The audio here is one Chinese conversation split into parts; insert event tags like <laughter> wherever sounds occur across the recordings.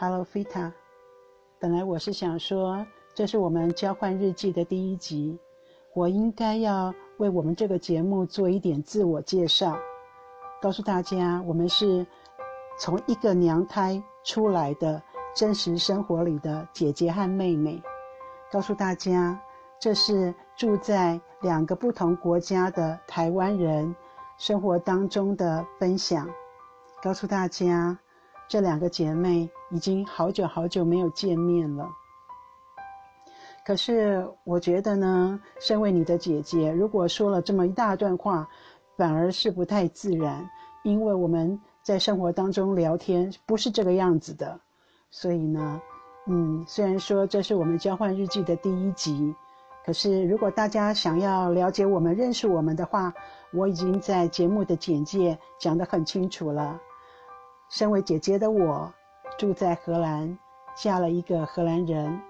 Hello Fita，本来我是想说，这是我们交换日记的第一集，我应该要为我们这个节目做一点自我介绍，告诉大家我们是从一个娘胎出来的真实生活里的姐姐和妹妹，告诉大家这是住在两个不同国家的台湾人生活当中的分享，告诉大家这两个姐妹。已经好久好久没有见面了。可是我觉得呢，身为你的姐姐，如果说了这么一大段话，反而是不太自然，因为我们在生活当中聊天不是这个样子的。所以呢，嗯，虽然说这是我们交换日记的第一集，可是如果大家想要了解我们、认识我们的话，我已经在节目的简介讲得很清楚了。身为姐姐的我。住在荷兰，嫁了一个荷兰人。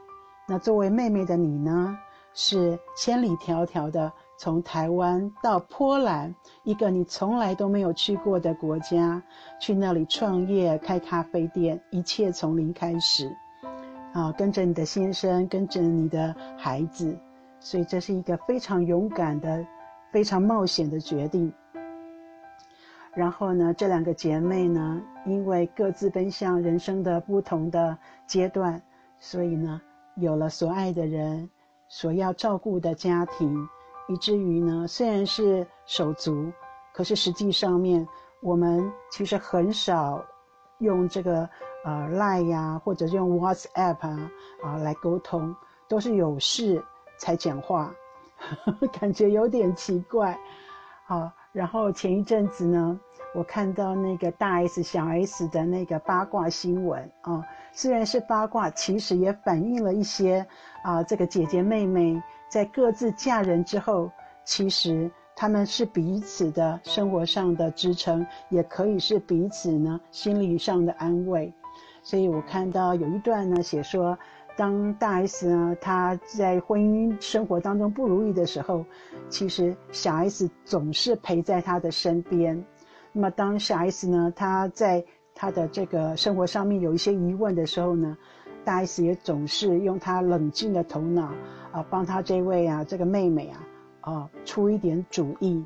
那作为妹妹的你呢？是千里迢迢的从台湾到波兰，一个你从来都没有去过的国家，去那里创业开咖啡店，一切从零开始。啊，跟着你的先生，跟着你的孩子，所以这是一个非常勇敢的、非常冒险的决定。然后呢，这两个姐妹呢，因为各自奔向人生的不同的阶段，所以呢，有了所爱的人，所要照顾的家庭，以至于呢，虽然是手足，可是实际上面，我们其实很少用这个呃 Line 呀，或者用 WhatsApp 啊啊来沟通，都是有事才讲话，<laughs> 感觉有点奇怪。好，然后前一阵子呢。我看到那个大 S 小 S 的那个八卦新闻啊，虽然是八卦，其实也反映了一些啊，这个姐姐妹妹在各自嫁人之后，其实他们是彼此的生活上的支撑，也可以是彼此呢心理上的安慰。所以我看到有一段呢写说，当大 S 呢她在婚姻生活当中不如意的时候，其实小 S 总是陪在她的身边。那么，当小 S 呢，她在她的这个生活上面有一些疑问的时候呢，大 S 也总是用她冷静的头脑啊，帮她这位啊这个妹妹啊啊出一点主意。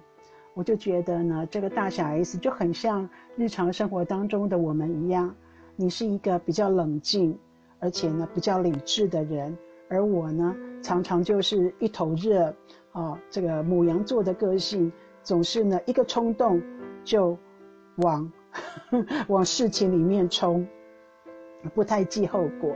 我就觉得呢，这个大小 S 就很像日常生活当中的我们一样，你是一个比较冷静，而且呢比较理智的人，而我呢常常就是一头热啊，这个母羊座的个性总是呢一个冲动。就往 <laughs> 往事情里面冲，不太计后果。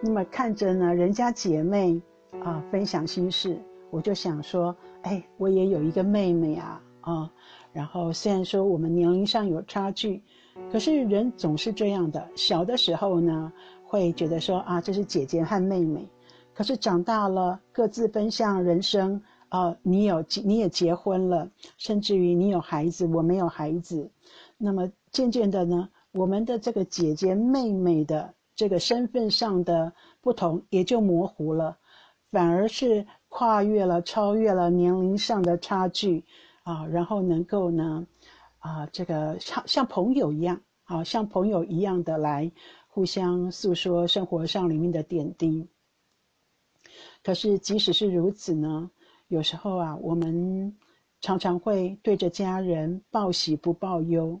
那么看着呢，人家姐妹啊分享心事，我就想说，哎，我也有一个妹妹啊啊。然后虽然说我们年龄上有差距，可是人总是这样的。小的时候呢，会觉得说啊，这是姐姐和妹妹。可是长大了，各自奔向人生。哦，你有你也结婚了，甚至于你有孩子，我没有孩子。那么渐渐的呢，我们的这个姐姐妹妹的这个身份上的不同也就模糊了，反而是跨越了、超越了年龄上的差距啊，然后能够呢，啊，这个像像朋友一样，啊，像朋友一样的来互相诉说生活上里面的点滴。可是即使是如此呢？有时候啊，我们常常会对着家人报喜不报忧。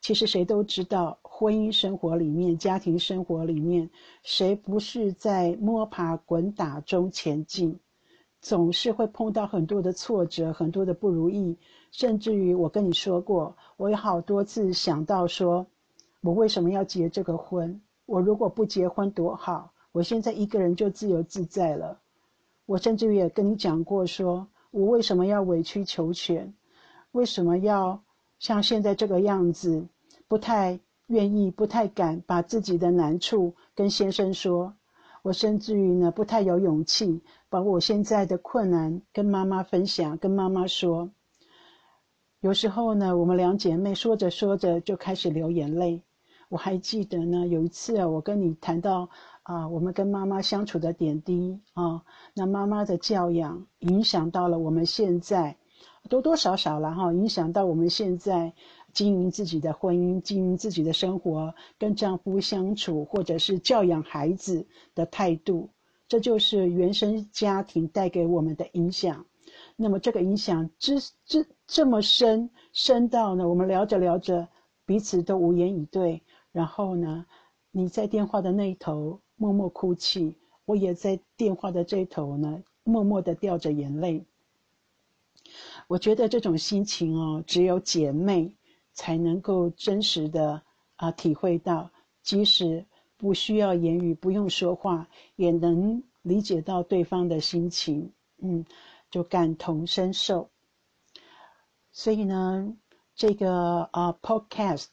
其实谁都知道，婚姻生活里面、家庭生活里面，谁不是在摸爬滚打中前进？总是会碰到很多的挫折、很多的不如意，甚至于我跟你说过，我有好多次想到说，我为什么要结这个婚？我如果不结婚多好，我现在一个人就自由自在了。我甚至也跟你讲过，说我为什么要委曲求全，为什么要像现在这个样子，不太愿意、不太敢把自己的难处跟先生说。我甚至于呢，不太有勇气把我现在的困难跟妈妈分享，跟妈妈说。有时候呢，我们两姐妹说着说着就开始流眼泪。我还记得呢，有一次啊，我跟你谈到。啊，我们跟妈妈相处的点滴啊，那妈妈的教养影响到了我们现在多多少少了哈，影响到我们现在经营自己的婚姻、经营自己的生活、跟丈夫相处，或者是教养孩子的态度，这就是原生家庭带给我们的影响。那么这个影响之之这么深，深到呢，我们聊着聊着，彼此都无言以对。然后呢，你在电话的那一头默默哭泣，我也在电话的这头呢，默默的掉着眼泪。我觉得这种心情哦，只有姐妹才能够真实的啊体会到，即使不需要言语，不用说话，也能理解到对方的心情。嗯。就感同身受，所以呢，这个啊，podcast，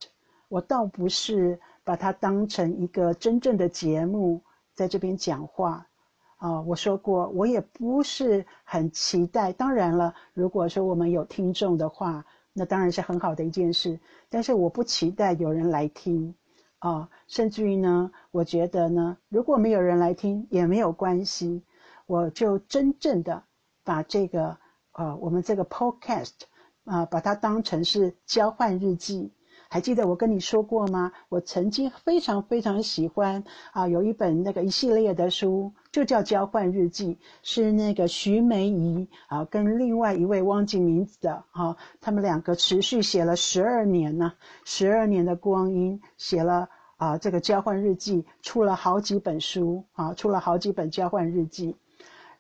我倒不是把它当成一个真正的节目，在这边讲话啊。我说过，我也不是很期待。当然了，如果说我们有听众的话，那当然是很好的一件事。但是我不期待有人来听啊，甚至于呢，我觉得呢，如果没有人来听也没有关系，我就真正的。把这个，呃，我们这个 podcast，啊，把它当成是交换日记。还记得我跟你说过吗？我曾经非常非常喜欢啊，有一本那个一系列的书，就叫《交换日记》，是那个徐梅姨啊，跟另外一位忘记名字的啊，他们两个持续写了十二年呢，十二年的光阴，写了啊这个交换日记，出了好几本书啊，出了好几本交换日记。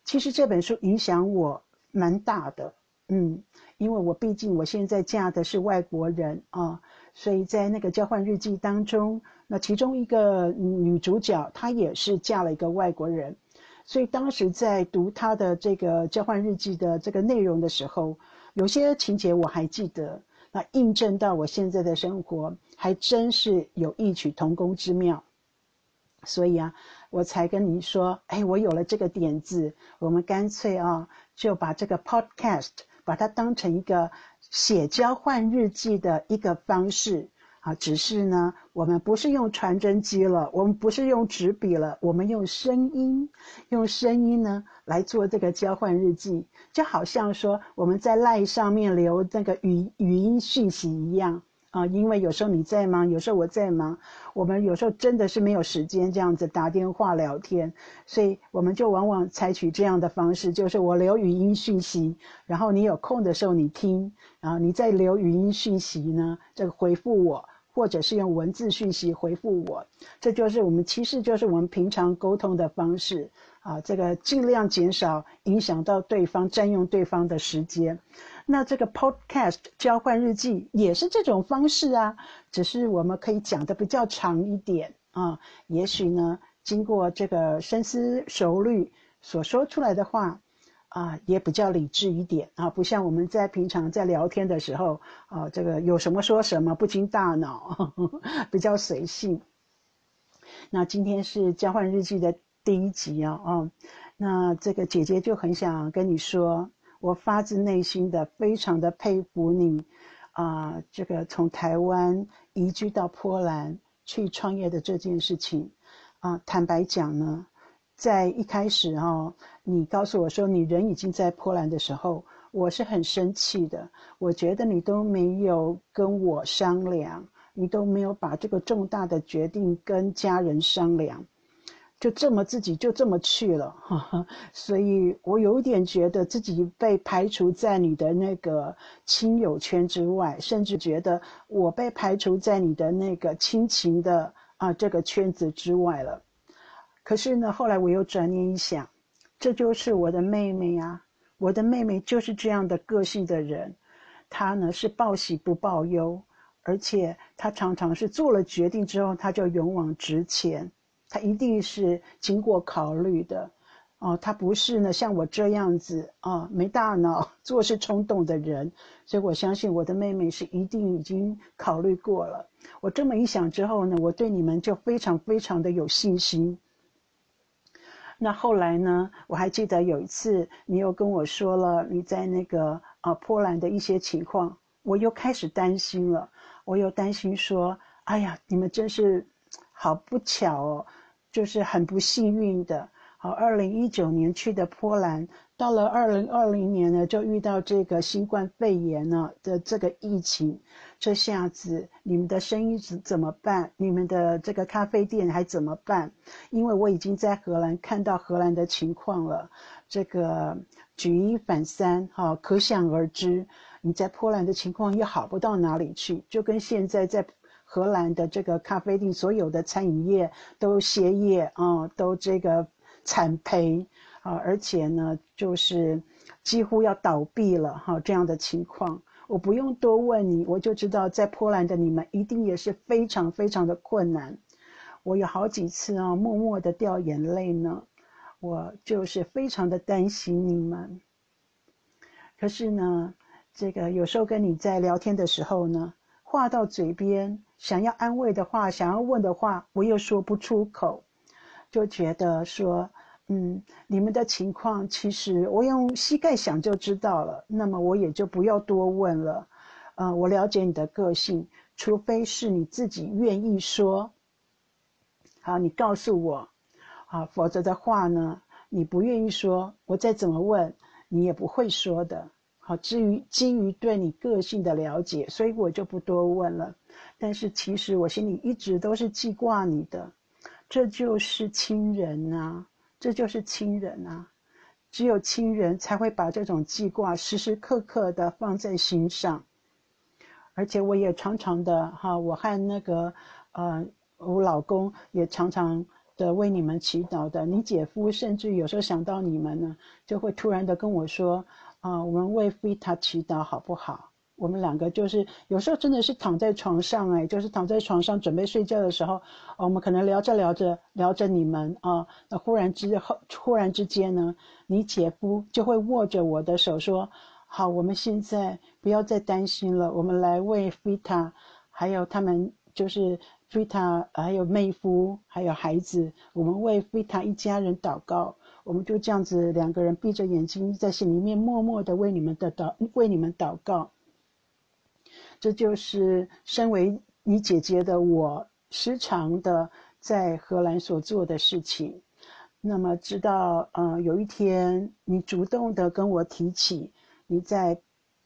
其实这本书影响我蛮大的，嗯，因为我毕竟我现在嫁的是外国人啊，所以在那个交换日记当中，那其中一个女主角她也是嫁了一个外国人，所以当时在读她的这个交换日记的这个内容的时候，有些情节我还记得，那印证到我现在的生活，还真是有异曲同工之妙，所以啊。我才跟你说，哎，我有了这个点子，我们干脆啊，就把这个 podcast 把它当成一个写交换日记的一个方式啊。只是呢，我们不是用传真机了，我们不是用纸笔了，我们用声音，用声音呢来做这个交换日记，就好像说我们在赖上面留那个语语音讯息一样。啊，因为有时候你在忙，有时候我在忙，我们有时候真的是没有时间这样子打电话聊天，所以我们就往往采取这样的方式，就是我留语音讯息，然后你有空的时候你听，然后你再留语音讯息呢，这个回复我，或者是用文字讯息回复我，这就是我们其实就是我们平常沟通的方式啊，这个尽量减少影响到对方，占用对方的时间。那这个 podcast 交换日记也是这种方式啊，只是我们可以讲的比较长一点啊。也许呢，经过这个深思熟虑所说出来的话，啊，也比较理智一点啊，不像我们在平常在聊天的时候啊，这个有什么说什么，不经大脑，<laughs> 比较随性。那今天是交换日记的第一集啊，哦，那这个姐姐就很想跟你说。我发自内心的非常的佩服你，啊，这个从台湾移居到波兰去创业的这件事情，啊，坦白讲呢，在一开始哈，你告诉我说你人已经在波兰的时候，我是很生气的。我觉得你都没有跟我商量，你都没有把这个重大的决定跟家人商量。就这么自己就这么去了，所以我有点觉得自己被排除在你的那个亲友圈之外，甚至觉得我被排除在你的那个亲情的啊这个圈子之外了。可是呢，后来我又转念一想，这就是我的妹妹呀，我的妹妹就是这样的个性的人，她呢是报喜不报忧，而且她常常是做了决定之后，她就勇往直前。他一定是经过考虑的，哦，他不是呢像我这样子啊没大脑做事冲动的人，所以我相信我的妹妹是一定已经考虑过了。我这么一想之后呢，我对你们就非常非常的有信心。那后来呢，我还记得有一次你又跟我说了你在那个啊波兰的一些情况，我又开始担心了，我又担心说，哎呀，你们真是好不巧哦。就是很不幸运的，好，二零一九年去的波兰到了二零二零年呢，就遇到这个新冠肺炎呢的这个疫情，这下子你们的生意怎怎么办？你们的这个咖啡店还怎么办？因为我已经在荷兰看到荷兰的情况了，这个举一反三，哈，可想而知，你在波兰的情况也好不到哪里去，就跟现在在荷兰的这个咖啡店，所有的餐饮业都歇业啊，都这个惨赔。啊，而且呢，就是几乎要倒闭了哈，这样的情况，我不用多问你，我就知道在波兰的你们一定也是非常非常的困难。我有好几次啊，默默的掉眼泪呢，我就是非常的担心你们。可是呢，这个有时候跟你在聊天的时候呢，话到嘴边，想要安慰的话，想要问的话，我又说不出口，就觉得说。嗯，你们的情况其实我用膝盖想就知道了，那么我也就不要多问了。呃，我了解你的个性，除非是你自己愿意说，好，你告诉我，啊，否则的话呢，你不愿意说，我再怎么问，你也不会说的。至于基于对你个性的了解，所以我就不多问了。但是其实我心里一直都是记挂你的，这就是亲人啊。这就是亲人啊，只有亲人才会把这种记挂时时刻刻的放在心上。而且我也常常的哈，我和那个呃，我老公也常常的为你们祈祷的。你姐夫甚至有时候想到你们呢，就会突然的跟我说啊，我们为菲塔祈祷好不好？我们两个就是有时候真的是躺在床上，哎，就是躺在床上准备睡觉的时候，我们可能聊着聊着聊着你们啊，那忽然之后忽然之间呢，你姐夫就会握着我的手说：“好，我们现在不要再担心了，我们来为菲塔，还有他们就是菲塔，还有妹夫，还有孩子，我们为菲塔一家人祷告。我们就这样子两个人闭着眼睛，在心里面默默的为你们的祷为你们祷告。”这就是身为你姐姐的我时常的在荷兰所做的事情。那么，直到呃有一天你主动的跟我提起你在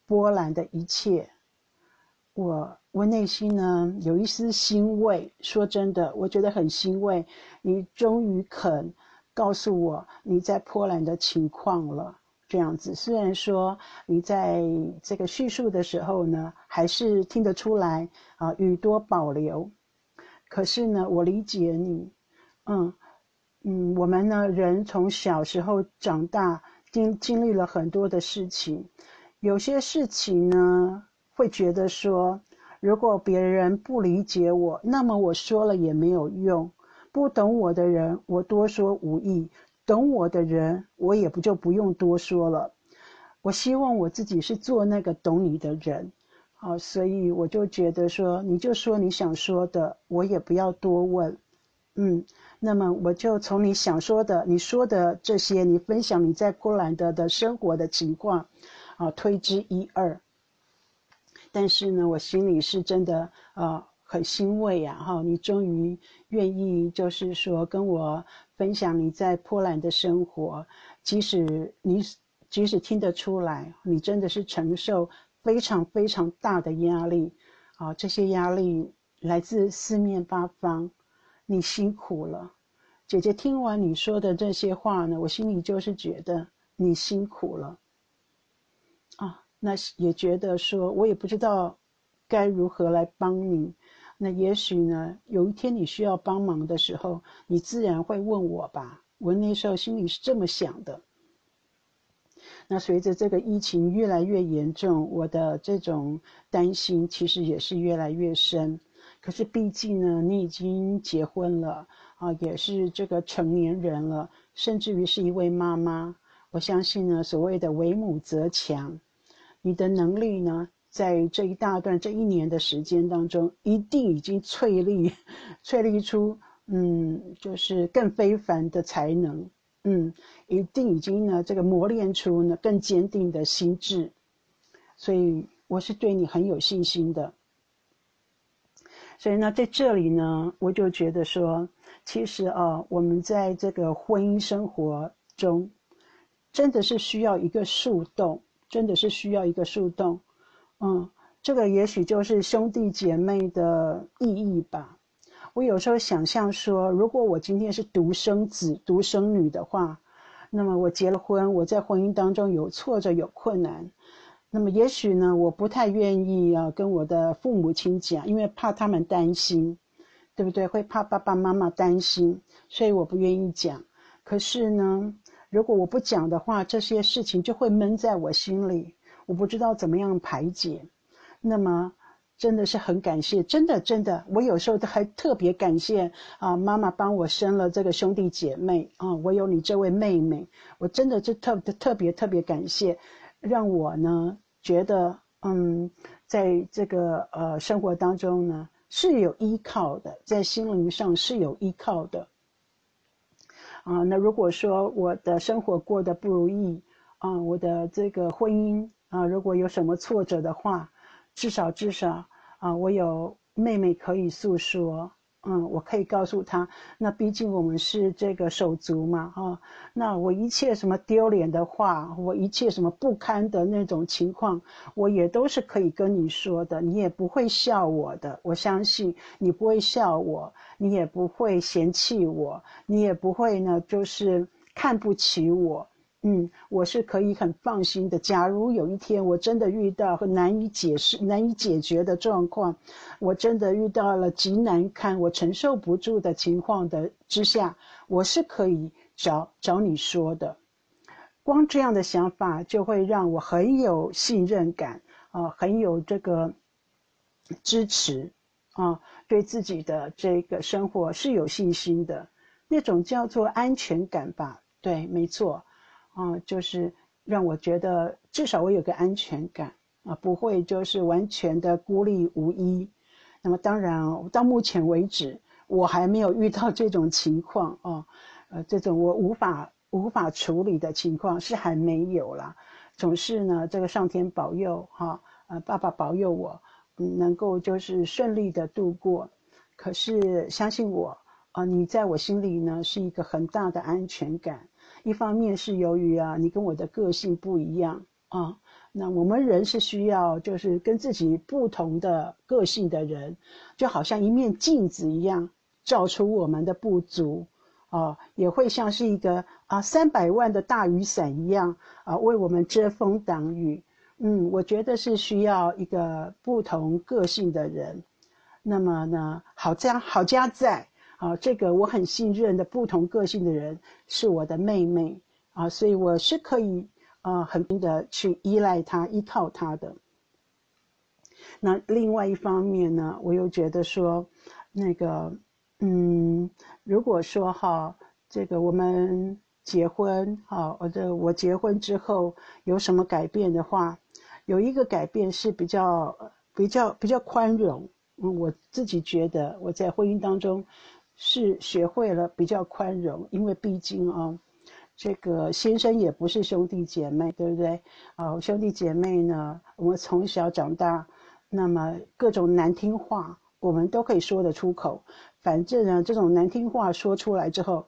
波兰的一切，我我内心呢有一丝欣慰。说真的，我觉得很欣慰，你终于肯告诉我你在波兰的情况了。这样子，虽然说你在这个叙述的时候呢，还是听得出来啊，语多保留。可是呢，我理解你，嗯嗯，我们呢，人从小时候长大，经经历了很多的事情，有些事情呢，会觉得说，如果别人不理解我，那么我说了也没有用。不懂我的人，我多说无益。懂我的人，我也不就不用多说了。我希望我自己是做那个懂你的人，好，所以我就觉得说，你就说你想说的，我也不要多问。嗯，那么我就从你想说的，你说的这些，你分享你在波兰的的生活的情况，啊，推之一二。但是呢，我心里是真的呃。很欣慰呀，哈！你终于愿意，就是说跟我分享你在波兰的生活，即使你即使听得出来，你真的是承受非常非常大的压力，啊，这些压力来自四面八方，你辛苦了。姐姐听完你说的这些话呢，我心里就是觉得你辛苦了，那也觉得说我也不知道该如何来帮你。那也许呢，有一天你需要帮忙的时候，你自然会问我吧。我那时候心里是这么想的。那随着这个疫情越来越严重，我的这种担心其实也是越来越深。可是毕竟呢，你已经结婚了啊，也是这个成年人了，甚至于是一位妈妈。我相信呢，所谓的为母则强，你的能力呢？在这一大段这一年的时间当中，一定已经淬砺、淬砺出，嗯，就是更非凡的才能，嗯，一定已经呢，这个磨练出呢更坚定的心智，所以我是对你很有信心的。所以呢，在这里呢，我就觉得说，其实啊，我们在这个婚姻生活中。真的是需要一个树洞，真的是需要一个树洞。嗯，这个也许就是兄弟姐妹的意义吧。我有时候想象说，如果我今天是独生子、独生女的话，那么我结了婚，我在婚姻当中有挫折、有困难，那么也许呢，我不太愿意啊跟我的父母亲讲，因为怕他们担心，对不对？会怕爸爸妈妈担心，所以我不愿意讲。可是呢，如果我不讲的话，这些事情就会闷在我心里，我不知道怎么样排解。那么。真的是很感谢，真的真的，我有时候还特别感谢啊，妈妈帮我生了这个兄弟姐妹啊，我有你这位妹妹，我真的是特特别特别感谢，让我呢觉得嗯，在这个呃生活当中呢是有依靠的，在心灵上是有依靠的啊。那如果说我的生活过得不如意啊，我的这个婚姻啊，如果有什么挫折的话。至少，至少啊，我有妹妹可以诉说，嗯，我可以告诉他。那毕竟我们是这个手足嘛，哈。那我一切什么丢脸的话，我一切什么不堪的那种情况，我也都是可以跟你说的，你也不会笑我的。我相信你不会笑我，你也不会嫌弃我，你也不会呢，就是看不起我。嗯，我是可以很放心的。假如有一天我真的遇到难以解释、难以解决的状况，我真的遇到了极难堪、我承受不住的情况的之下，我是可以找找你说的。光这样的想法就会让我很有信任感啊，很有这个支持啊，对自己的这个生活是有信心的，那种叫做安全感吧？对，没错。啊，就是让我觉得至少我有个安全感啊，不会就是完全的孤立无依。那么当然，到目前为止，我还没有遇到这种情况啊，呃，这种我无法无法处理的情况是还没有啦。总是呢，这个上天保佑哈，呃，爸爸保佑我能够就是顺利的度过。可是相信我啊，你在我心里呢是一个很大的安全感。一方面是由于啊，你跟我的个性不一样啊，那我们人是需要就是跟自己不同的个性的人，就好像一面镜子一样，照出我们的不足啊，也会像是一个啊三百万的大雨伞一样啊，为我们遮风挡雨。嗯，我觉得是需要一个不同个性的人。那么呢，好家好家在。啊，这个我很信任的不同个性的人是我的妹妹啊，所以我是可以啊，很的去依赖她、依靠她的。那另外一方面呢，我又觉得说，那个，嗯，如果说哈，这个我们结婚哈，或者我结婚之后有什么改变的话，有一个改变是比较比较比较宽容。嗯，我自己觉得我在婚姻当中。是学会了比较宽容，因为毕竟啊，这个先生也不是兄弟姐妹，对不对？啊，兄弟姐妹呢，我们从小长大，那么各种难听话我们都可以说得出口。反正呢，这种难听话说出来之后，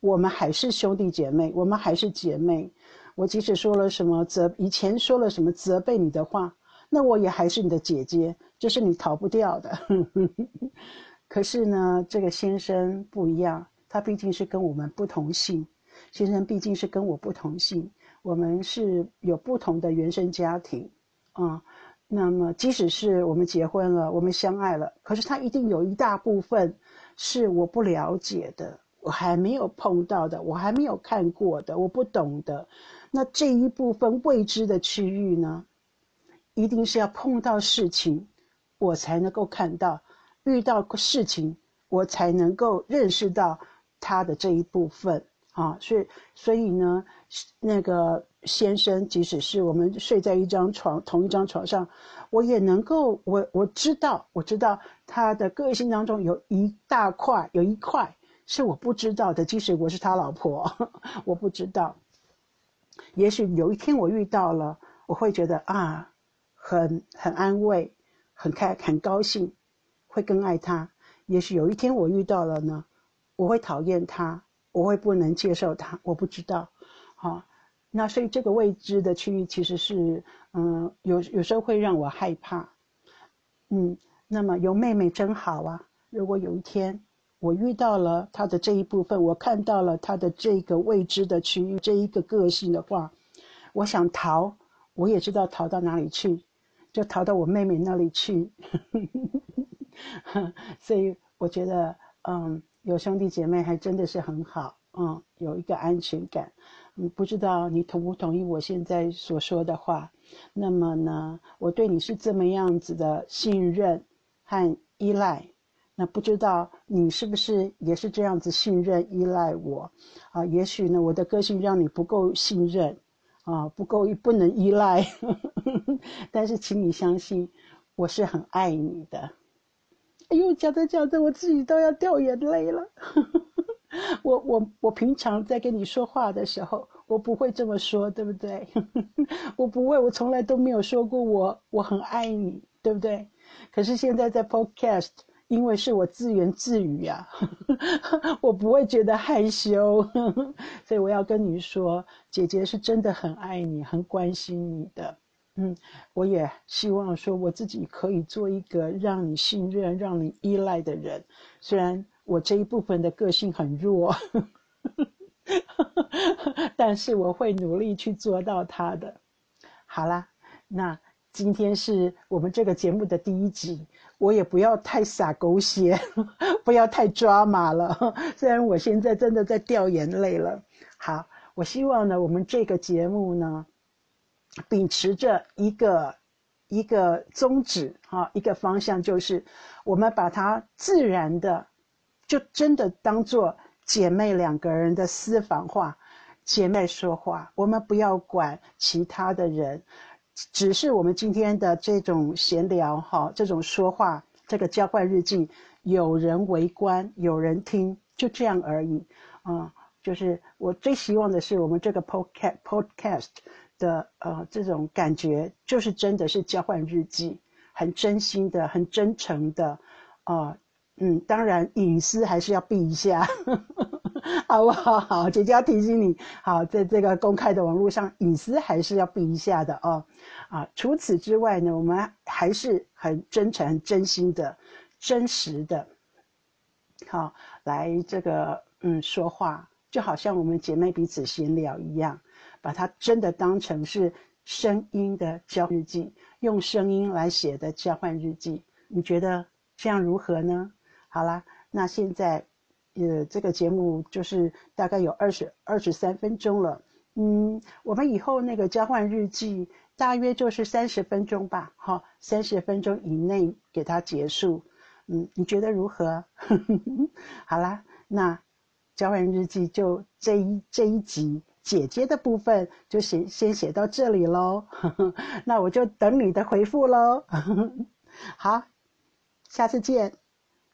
我们还是兄弟姐妹，我们还是姐妹。我即使说了什么责，以前说了什么责备你的话，那我也还是你的姐姐，这是你逃不掉的。<laughs> 可是呢，这个先生不一样，他毕竟是跟我们不同姓。先生毕竟是跟我不同姓，我们是有不同的原生家庭，啊，那么即使是我们结婚了，我们相爱了，可是他一定有一大部分是我不了解的，我还没有碰到的，我还没有看过的，我不懂的。那这一部分未知的区域呢，一定是要碰到事情，我才能够看到。遇到事情，我才能够认识到他的这一部分啊，所以，所以呢，那个先生，即使是我们睡在一张床，同一张床上，我也能够，我我知道，我知道他的个性当中有一大块，有一块是我不知道的，即使我是他老婆，<laughs> 我不知道。也许有一天我遇到了，我会觉得啊，很很安慰，很开，很高兴。会更爱他，也许有一天我遇到了呢，我会讨厌他，我会不能接受他，我不知道，好，那所以这个未知的区域其实是，嗯，有有时候会让我害怕。嗯，那么有妹妹真好啊！如果有一天我遇到了他的这一部分，我看到了他的这个未知的区域，这一个个性的话，我想逃，我也知道逃到哪里去，就逃到我妹妹那里去。<laughs> <laughs> 所以我觉得，嗯，有兄弟姐妹还真的是很好，嗯，有一个安全感。嗯不知道你同不同意我现在所说的话？那么呢，我对你是这么样子的信任和依赖，那不知道你是不是也是这样子信任依赖我？啊，也许呢，我的个性让你不够信任，啊，不够不能依赖。<laughs> 但是，请你相信，我是很爱你的。哎呦，讲着讲着，我自己都要掉眼泪了。<laughs> 我我我平常在跟你说话的时候，我不会这么说，对不对？<laughs> 我不会，我从来都没有说过我我很爱你，对不对？可是现在在 Podcast，因为是我自言自语呀，<laughs> 我不会觉得害羞，所以我要跟你说，姐姐是真的很爱你，很关心你的。嗯，我也希望说我自己可以做一个让你信任、让你依赖的人，虽然。我这一部分的个性很弱，<laughs> 但是我会努力去做到它的。好啦，那今天是我们这个节目的第一集，我也不要太洒狗血，不要太抓马了。虽然我现在真的在掉眼泪了。好，我希望呢，我们这个节目呢，秉持着一个一个宗旨哈，一个方向，就是我们把它自然的。就真的当做姐妹两个人的私房话，姐妹说话，我们不要管其他的人，只是我们今天的这种闲聊哈，这种说话，这个交换日记，有人围观，有人听，就这样而已啊。就是我最希望的是，我们这个 podcast podcast 的呃这种感觉，就是真的是交换日记，很真心的，很真诚的啊。嗯，当然隐私还是要避一下，<laughs> 好不好？好，姐姐要提醒你，好，在这个公开的网络上，隐私还是要避一下的哦。啊，除此之外呢，我们还是很真诚、很真心的、真实的，好来这个嗯说话，就好像我们姐妹彼此闲聊一样，把它真的当成是声音的交换日记，用声音来写的交换日记，你觉得这样如何呢？好啦，那现在，呃，这个节目就是大概有二十二十三分钟了。嗯，我们以后那个交换日记大约就是三十分钟吧，哈，三十分钟以内给它结束。嗯，你觉得如何？<laughs> 好啦，那交换日记就这一这一集姐姐的部分就先先写到这里喽。<laughs> 那我就等你的回复喽。<laughs> 好，下次见。